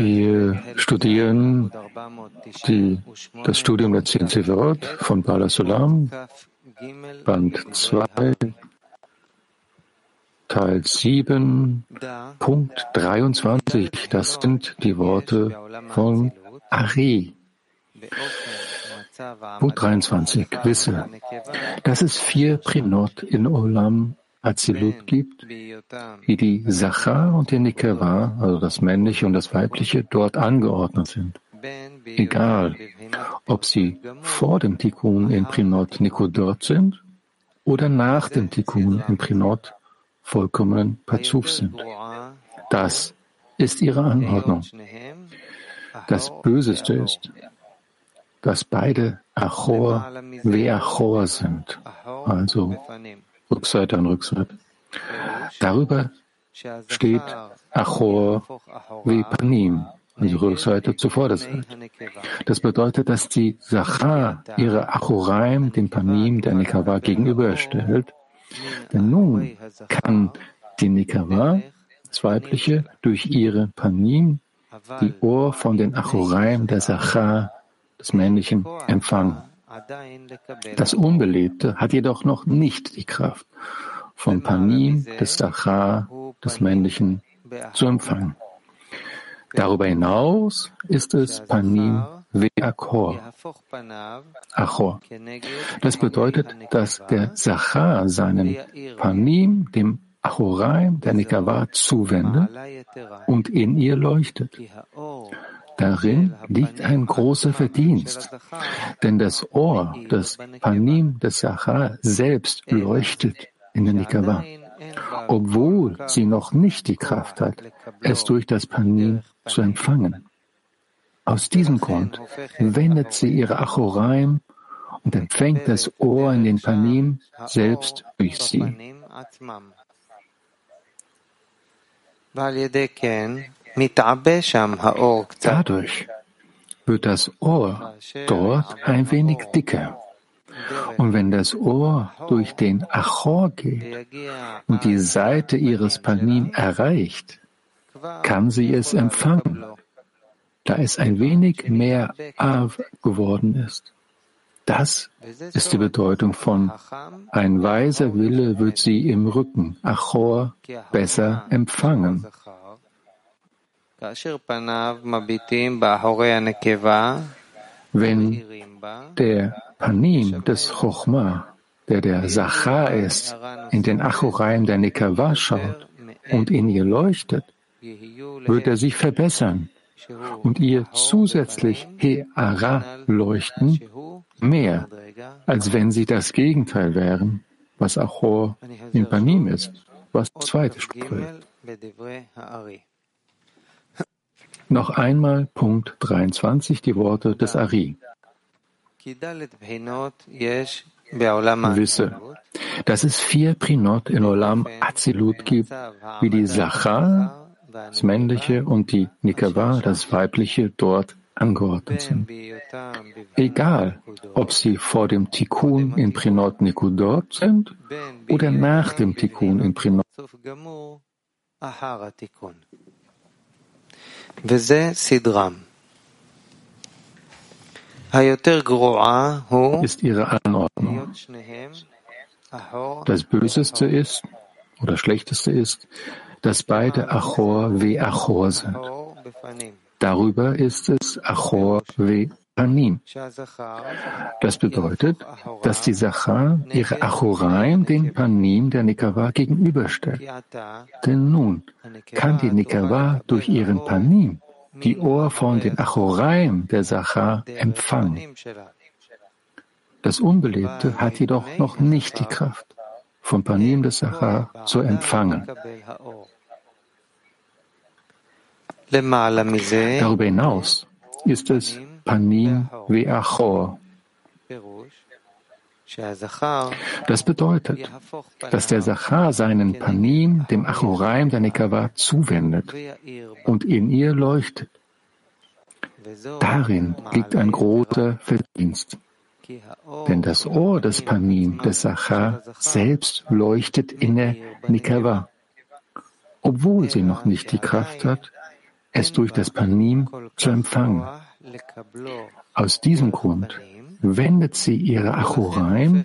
Wir studieren die, das Studium der Zehn Seferot von Bala Sulam, Band 2, Teil 7, Punkt 23. Das sind die Worte von Ari. Punkt 23. Wisse, dass es vier Prinot in Olam Azilut gibt, wie die Sachar und die Nikava, also das männliche und das weibliche, dort angeordnet sind. Egal, ob sie vor dem Tikkun in Prinot Nikodot sind oder nach dem Tikkun in Prinot vollkommenen Pazuf sind. Das ist ihre Anordnung. Das Böseste ist, dass beide Achor wie Achor sind, also Rückseite an Rückseite. Darüber steht Achor wie Panim, also Rückseite zur Vorderseite. Das bedeutet, dass die Sachar ihre Achoraim dem Panim der Nikava gegenüberstellt. Denn nun kann die Nikava, das Weibliche, durch ihre Panim die Ohr von den Achoraim der Sachar, des Männlichen, empfangen. Das Unbelebte hat jedoch noch nicht die Kraft, vom Panim des Sachar, des Männlichen, zu empfangen. Darüber hinaus ist es Panim Ve'akor, Achor. Das bedeutet, dass der Sachar seinen Panim dem Achoraim der Nekava zuwendet und in ihr leuchtet. Darin liegt ein großer Verdienst, denn das Ohr des Panim des Sachar selbst leuchtet in der Nikava, obwohl sie noch nicht die Kraft hat, es durch das Panim zu empfangen. Aus diesem Grund wendet sie ihre Achoraim und empfängt das Ohr in den Panim selbst durch sie. Dadurch wird das Ohr dort ein wenig dicker. Und wenn das Ohr durch den Achor geht und die Seite ihres Panim erreicht, kann sie es empfangen, da es ein wenig mehr Av geworden ist. Das ist die Bedeutung von ein weiser Wille wird sie im Rücken, Achor, besser empfangen. Wenn der Panim des Chochma, der der Sachar ist, in den Achoraim der Nekava schaut und in ihr leuchtet, wird er sich verbessern und ihr zusätzlich He'ara leuchten, mehr, als wenn sie das Gegenteil wären, was Achor im Panim ist, was zweite Stufe noch einmal Punkt 23, die Worte des Ari. Wisse, dass es vier Prinot in Olam Azilut gibt, wie die Sachar, das männliche, und die Nikava, das weibliche, dort angeordnet sind. Egal, ob sie vor dem Tikkun in Prinot Nikudot sind oder nach dem Tikkun in Prinot ist ihre Anordnung. Das Böseste ist oder Schlechteste ist, dass beide Achor wie Achor sind. Darüber ist es Achor wie Panim. Das bedeutet, dass die Sachar ihre Achoraim den Panim der Nikava gegenüberstellt. Denn nun kann die Nikava durch ihren Panim die Ohr von den Achoraim der Sachar empfangen. Das Unbelebte hat jedoch noch nicht die Kraft, vom Panim des Sachar zu empfangen. Darüber hinaus ist es Panim Ve'achor. Das bedeutet, dass der Sachar seinen Panim dem Achoraim der Nekava zuwendet und in ihr leuchtet. Darin liegt ein großer Verdienst. Denn das Ohr des Panim des Sachar selbst leuchtet in der Nikava, obwohl sie noch nicht die Kraft hat, es durch das Panim zu empfangen. Aus diesem Grund wendet sie ihre Achoraim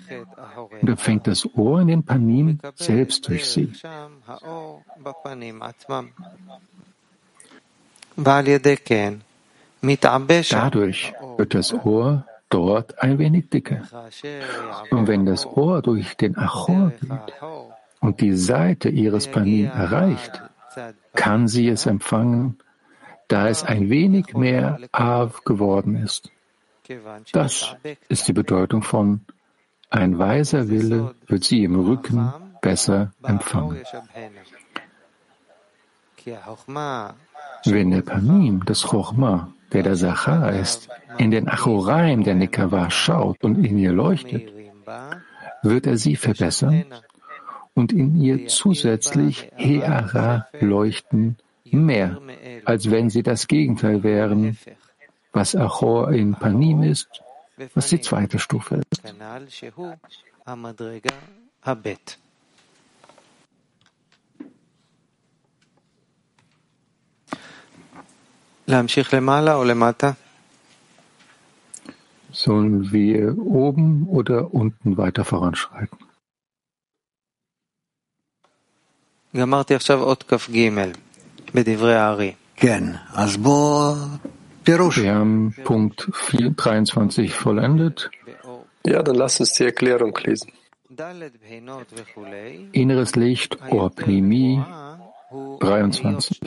und empfängt das Ohr in den Panim selbst durch sie. Dadurch wird das Ohr dort ein wenig dicker. Und wenn das Ohr durch den Achor geht und die Seite ihres Panim erreicht, kann sie es empfangen, da es ein wenig mehr Av geworden ist. Das ist die Bedeutung von ein weiser Wille wird sie im Rücken besser empfangen. Wenn der Panim, das Chochma, der der Sachar ist, in den Achoraim der Nekava schaut und in ihr leuchtet, wird er sie verbessern und in ihr zusätzlich Heara leuchten, mehr, als wenn sie das Gegenteil wären, was Achor in Panim ist, was die zweite Stufe ist. Sollen wir oben oder unten weiter voranschreiten? גמרתי עכשיו אות כ"ג wir haben Punkt 23 vollendet. Ja, dann lass uns die Erklärung lesen. Inneres Licht, Orpnimi, 23.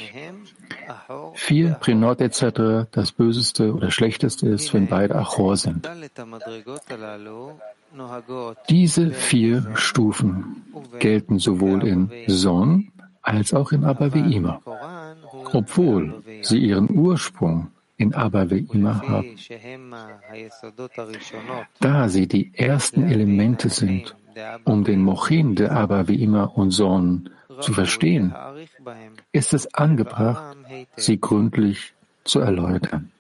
Vier Prinot etc., das Böseste oder Schlechteste ist, wenn beide Achor sind. Diese vier Stufen gelten sowohl in Son, als auch in Abba immer, obwohl sie ihren Ursprung in Abba Ve'ima haben. Da sie die ersten Elemente sind, um den Mochin der Abba Ve'ima und Sohn zu verstehen, ist es angebracht, sie gründlich zu erläutern.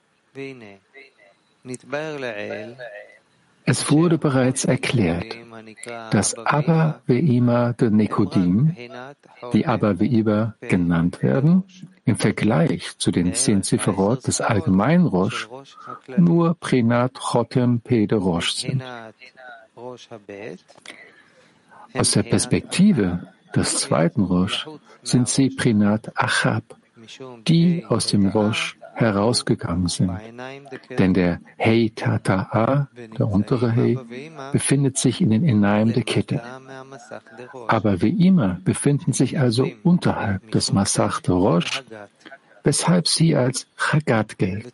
Es wurde bereits erklärt, dass Abba Ve'ima de Nekodim, die Abba Ve'ima genannt werden, im Vergleich zu den zehn Zifferot des allgemeinen Rosh nur Prinat Chotem Pede Rosh sind. Aus der Perspektive des zweiten Rosh sind sie Prinat Achab, die aus dem Rosh herausgegangen sind. Denn der Hei Tata'a, der untere Hei, befindet sich in den Inaim der Kette. Aber wie immer befinden sich also unterhalb des Masach der Rosh, weshalb sie als Chagat gelten.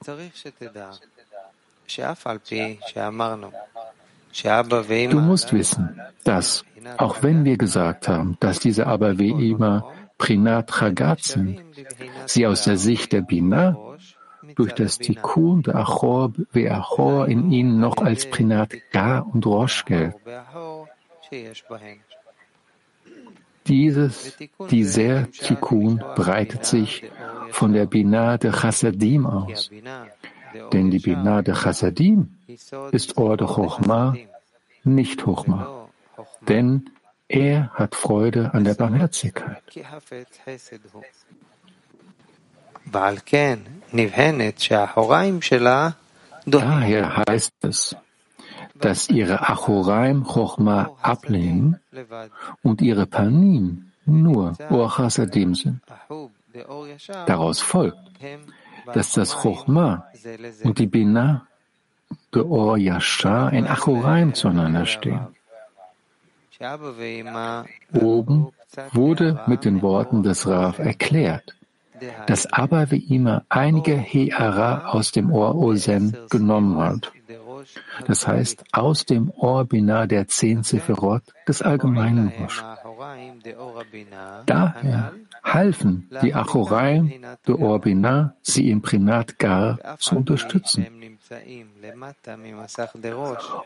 Du musst wissen, dass, auch wenn wir gesagt haben, dass diese aber wie immer Prinat Chagat sind, sie aus der Sicht der Bina durch das Tikkun der Achor Ve'achor in ihnen noch als Prinat Ga und Rosh gelten. Dieses, dieser Tikkun breitet sich von der Bina der Chassadim aus. Denn die Bina der Chassadim ist Orde Chochma, nicht Chochma. Denn er hat Freude an der Barmherzigkeit. Daher heißt es, dass ihre Achoraim Chochma ablehnen und ihre Panim nur Orchasadim sind. Daraus folgt, dass das Chochma und die Bina der Or Yashar in Achoraim zueinander stehen. Oben wurde mit den Worten des Rav erklärt, dass Abba wie immer einige Heara aus dem Ohr Osen genommen hat. Das heißt, aus dem Ohr Binah der zehn Sephirot des allgemeinen Rosh. Daher halfen die Achoraim der Ohr Binah, sie im Prinat Gar zu unterstützen.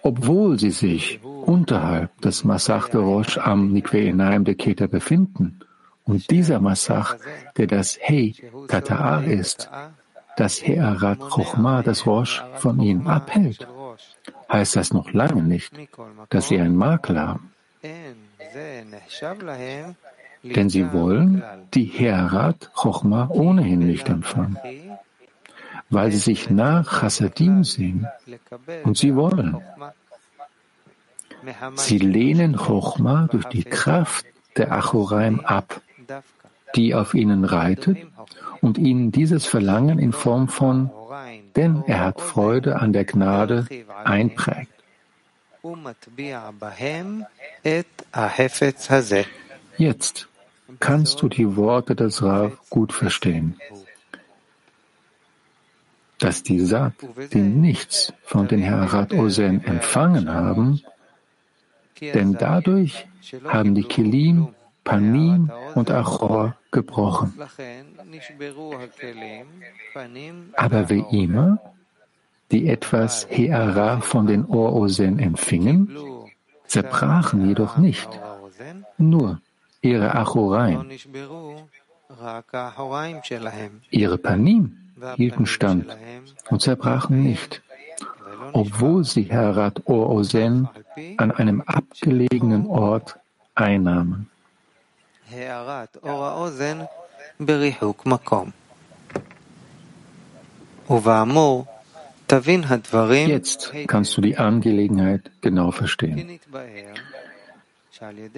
Obwohl sie sich unterhalb des Masach de Rosh am Nikwe Enaim der Keter befinden, und dieser Massach, der das Hei Tata'a ist, das He'arat Chochma, das Rosh, von ihnen abhält, heißt das noch lange nicht, dass sie einen Makel haben. denn sie wollen die Herat Chochma ohnehin nicht empfangen, weil sie sich nach Chassadim sehen und sie wollen. Sie lehnen Chochma durch die Kraft der Achoraim ab, die auf ihnen reitet und ihnen dieses Verlangen in Form von denn er hat Freude an der Gnade einprägt. Jetzt kannst du die Worte des Rav gut verstehen, dass die Sat, die nichts von den Herat Osen empfangen haben, denn dadurch haben die Kelim, Panim und Achor gebrochen. Aber wie immer, die etwas Heara von den Orosen empfingen, zerbrachen jedoch nicht, nur ihre Achoraim. Ihre Panim hielten stand und zerbrachen nicht, obwohl sie Herat Orosen an einem abgelegenen Ort einnahmen. Jetzt kannst du die Angelegenheit genau verstehen.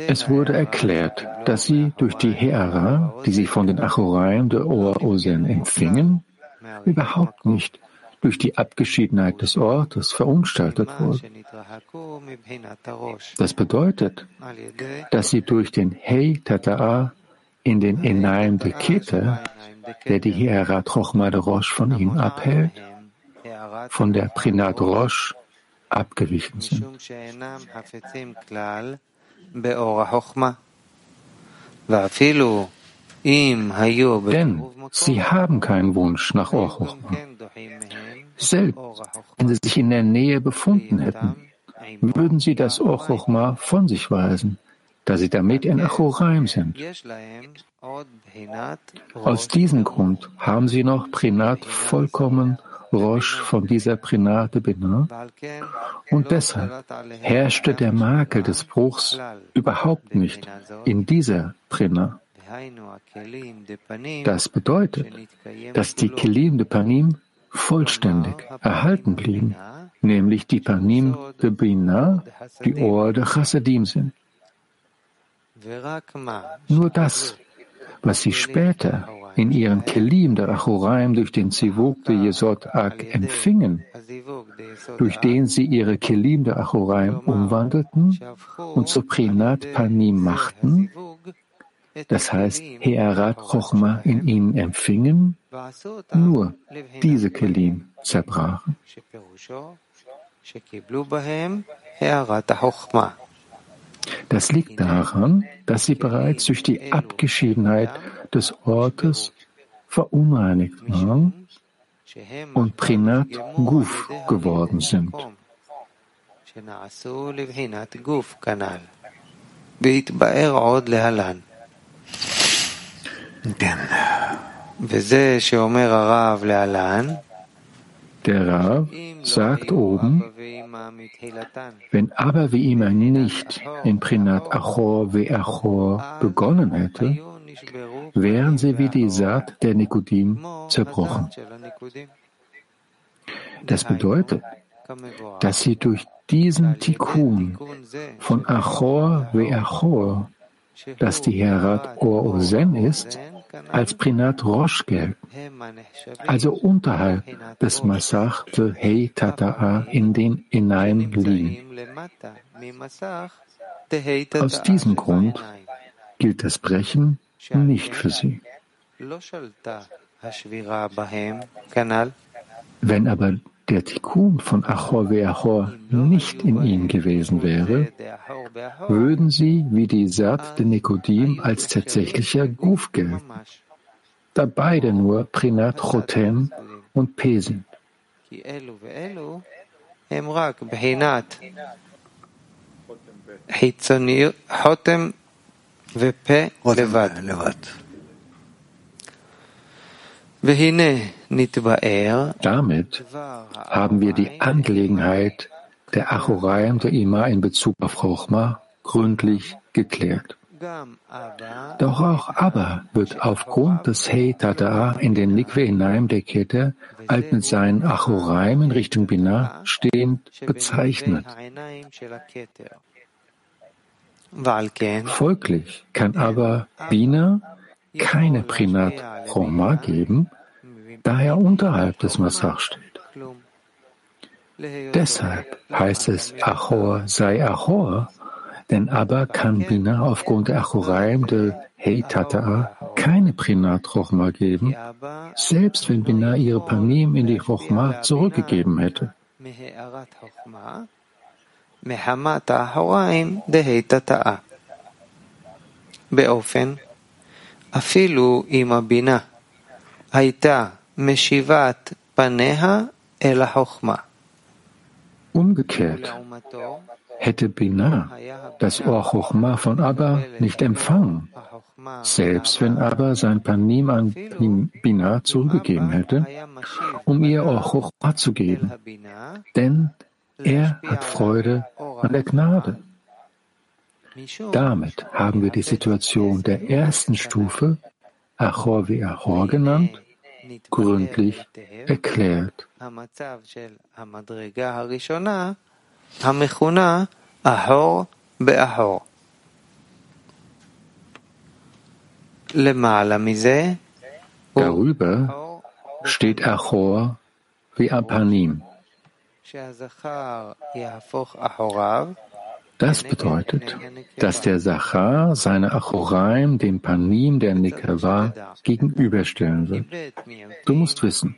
Es wurde erklärt, dass sie durch die Heera, die sie von den Achoraim der Oaosen empfingen, überhaupt nicht durch die Abgeschiedenheit des Ortes verunstaltet wurden. Das bedeutet, dass sie durch den Hei Tata'a in den Enaim de Kete, der die Heera Trochma de Rosh von ihnen abhält, von der Prinat Rosh abgewichen sind. Denn sie haben keinen Wunsch nach Orchochma. Selbst wenn sie sich in der Nähe befunden hätten, würden sie das Orchochma von sich weisen, da sie damit in Achoraim sind. Aus diesem Grund haben sie noch Prinat vollkommen Rosh von dieser Prinate Binah und deshalb herrschte der Makel des Bruchs überhaupt nicht in dieser Prinah. Das bedeutet, dass die Kelim de Panim vollständig erhalten blieben, nämlich die Panim de Binah, die Ohr der Chassadim sind. Nur das, was sie später in ihren Kelim der Achoraim durch den Zivuk der Yesod Ak empfingen, durch den sie ihre Kelim der Achoraim umwandelten und zu Prinat Panim machten, das heißt Heerat Chochma in ihnen empfingen, nur diese Kelim zerbrachen. Das liegt daran, dass sie bereits durch die Abgeschiedenheit des Ortes verunreinigt waren und Prinat Guf geworden sind. Der Rav sagt oben, wenn aber wie immer nicht in Prinat Achor ve Achor begonnen hätte, wären sie wie die Saat der Nikodim zerbrochen. Das bedeutet, dass sie durch diesen Tikkun von Achor ve Achor, das die Herat Or Ozen ist, als Prinat Rosh gelten, also unterhalb des Masach de Hei Tata'a in den Enaim liegen. Aus diesem Grund gilt das Brechen nicht für sie. Wenn aber der Tikkun von Achor Ve'achor nicht in ihnen gewesen wäre, würden sie wie die Sat de Nikodim als tatsächlicher Guf gelten, da beide nur Prinat Chotem und P sind. חותם ופה לבד. damit haben wir die Angelegenheit der Achoraim der Ima in Bezug auf Chochma gründlich geklärt. Doch auch Abba wird aufgrund des Hei Tata in den Nikwe hinein der Kette alt mit seinen Achoraim in Richtung Binah stehend bezeichnet. Folglich kann aber Bina keine Prinat Choma geben, da er unterhalb des Massach steht. Deshalb heißt es Achor sei Achor, denn aber kann Bina aufgrund der Achoraim der Heitata keine Prinat Chochma geben, selbst wenn Bina ihre Panim in die Chochma zurückgegeben hätte. באופן, אפילו אם הבינה הייתה Umgekehrt hätte Binah das Ohr Chochma von Abba nicht empfangen, selbst wenn Abba sein Panim an Binah zurückgegeben hätte, um ihr Ohr Chochma zu geben. Denn er hat Freude an der Gnade. Damit haben wir die Situation der ersten Stufe, Achor wie Achor genannt, gründlich erklärt. Darüber steht Achor wie Apanim. Das bedeutet, dass der Sachar seine Achoraim dem Panim der Nekava gegenüberstellen wird. Du musst wissen,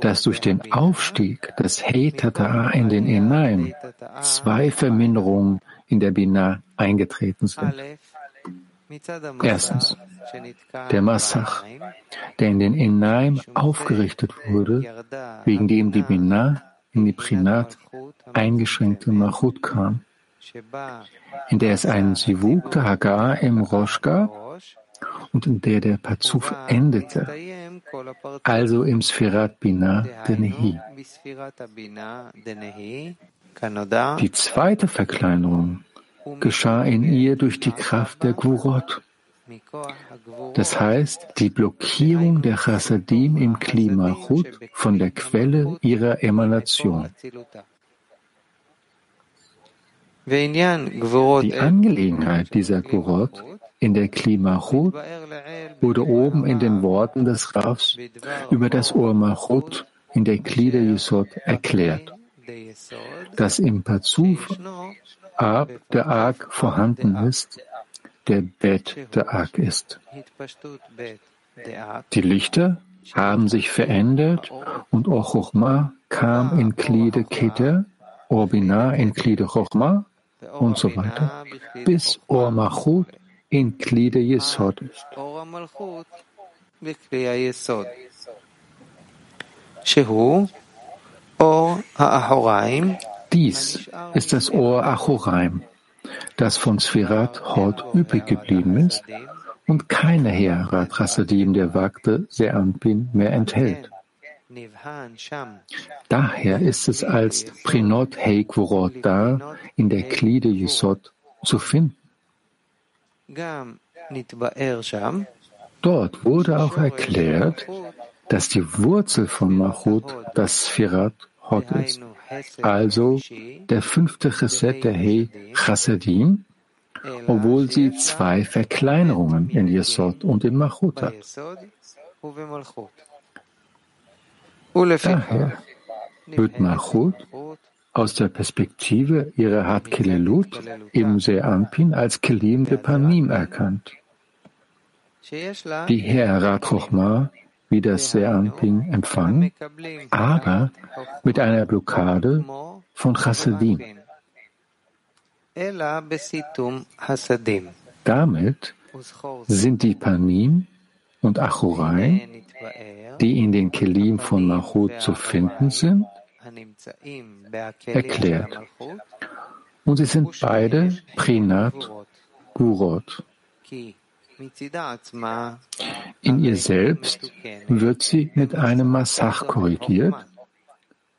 dass durch den Aufstieg des Hetata in den Enaim zwei Verminderungen in der Bina eingetreten sind. Erstens, der Massach, der in den Enaim aufgerichtet wurde, wegen dem die Bina in die Prinat eingeschränkte Machut kam in der es einen Sivuk der Hagar im Rosh gab und in der der Pazuf endete, also im Sfirat Bina der Nehi. Die zweite Verkleinerung geschah in ihr durch die Kraft der Gurot. Das heißt, die Blockierung der Chassadim im Klima von der Quelle ihrer Emanation. Die Angelegenheit dieser Kurot in der Klimachut wurde oben in den Worten des Rafs über das Urmachut in der Glieder Yesod erklärt, dass im Pazuf Ab der Ark vorhanden ist, der Bet der Ark ist. Die Lichter haben sich verändert und Ochochma kam in Gliede Keter, Orbina in Gliede Chochma und so weiter, bis Or Malchut in Glieder Yesod ist. Dies ist das Ohr Achoraim, das von Sfirat Hot übrig geblieben ist und keine Herat Rasadim der Wagte Seanpin mehr enthält. Daher ist es als Prinot Heikvorot da in der Klide Yesod zu finden. Dort wurde auch erklärt, dass die Wurzel von Machut das Sfirat Hot ist, also der fünfte Chesed der Hei Chasadim, obwohl sie zwei Verkleinerungen in Yesod und in Machut hat. Daher wird Machut aus der Perspektive ihrer Hat Kelelut im Se'anpin als Kelim de Panim erkannt. Die Herat Chochma wie das Se'anpin empfangen, aber mit einer Blockade von Chassidim. Damit sind die Panim und Achurai die in den Kelim von Malchut zu finden sind, erklärt. Und sie sind beide Prinat Gurot. In ihr selbst wird sie mit einem Massach korrigiert,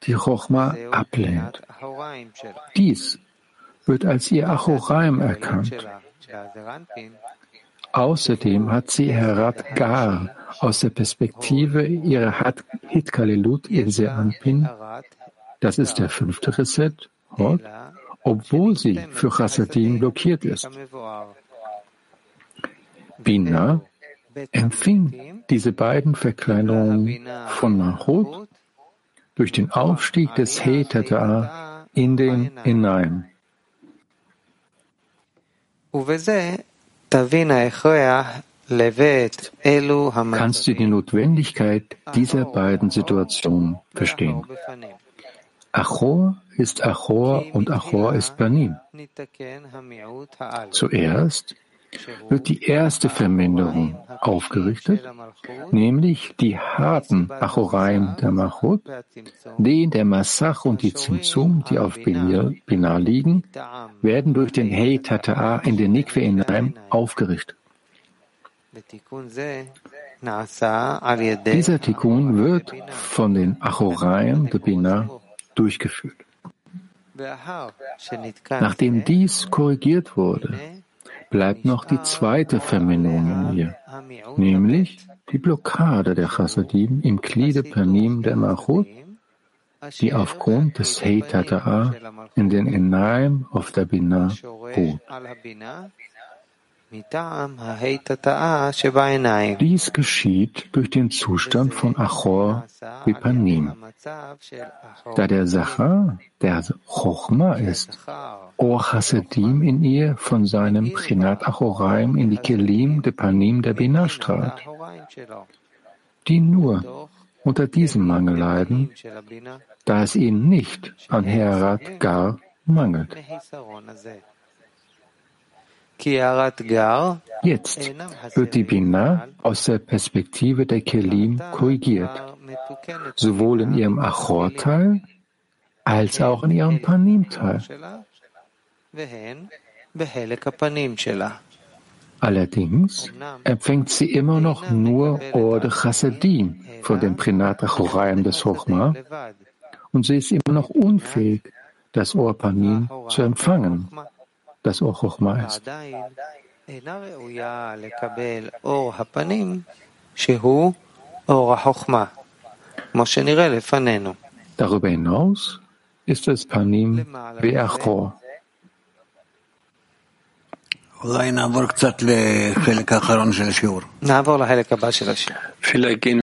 die Chochma ablehnt. Dies wird als ihr Achoraim erkannt Außerdem hat sie Herat Gar aus der Perspektive ihrer Hitkalelut in Seanpin, das ist der fünfte Reset, Hot, obwohl sie für Chassadim blockiert ist. Bina empfing diese beiden Verkleinerungen von Mahot durch den Aufstieg des He Tata in den Hinein. Kannst du die Notwendigkeit dieser beiden Situationen verstehen? Achor ist Achor und Achor ist Panim. Zuerst wird die erste Verminderung aufgerichtet, nämlich die harten Achoraim der Machut, den der Massach und die Zimzum, die auf Binah liegen, werden durch den Hei Tata'a in den Nikwe hinein aufgerichtet. Dieser Tikkun wird von den Achoraim der Binah durchgeführt. Nachdem dies korrigiert wurde, bleibt noch die zweite Verminderung in ihr, nämlich die Blockade der Chassadim im Gliede der Machut, die aufgrund des Heitata'a in den Enaim auf der Binah ruht. Dies geschieht durch den Zustand von Achor Vipanim. Da der Sacha, der Chochma ist, Or Hasedim in ihr von seinem Prinat Achoraim in die Kelim de Panim der Bina strahlt, die nur unter diesem Mangel leiden, da es ihnen nicht an Herat gar mangelt. Jetzt wird die Bina aus der Perspektive der Kelim korrigiert, sowohl in ihrem Achor-Teil als auch in ihrem Panim-Teil. Allerdings empfängt sie immer noch nur Orde Chassadim von dem Prinat Achoraim des Hochma und sie ist immer noch unfähig, das Ohr Panim zu empfangen das auch Chochma ist. Darüber hinaus ist es Panim Beachor. Vielleicht gehen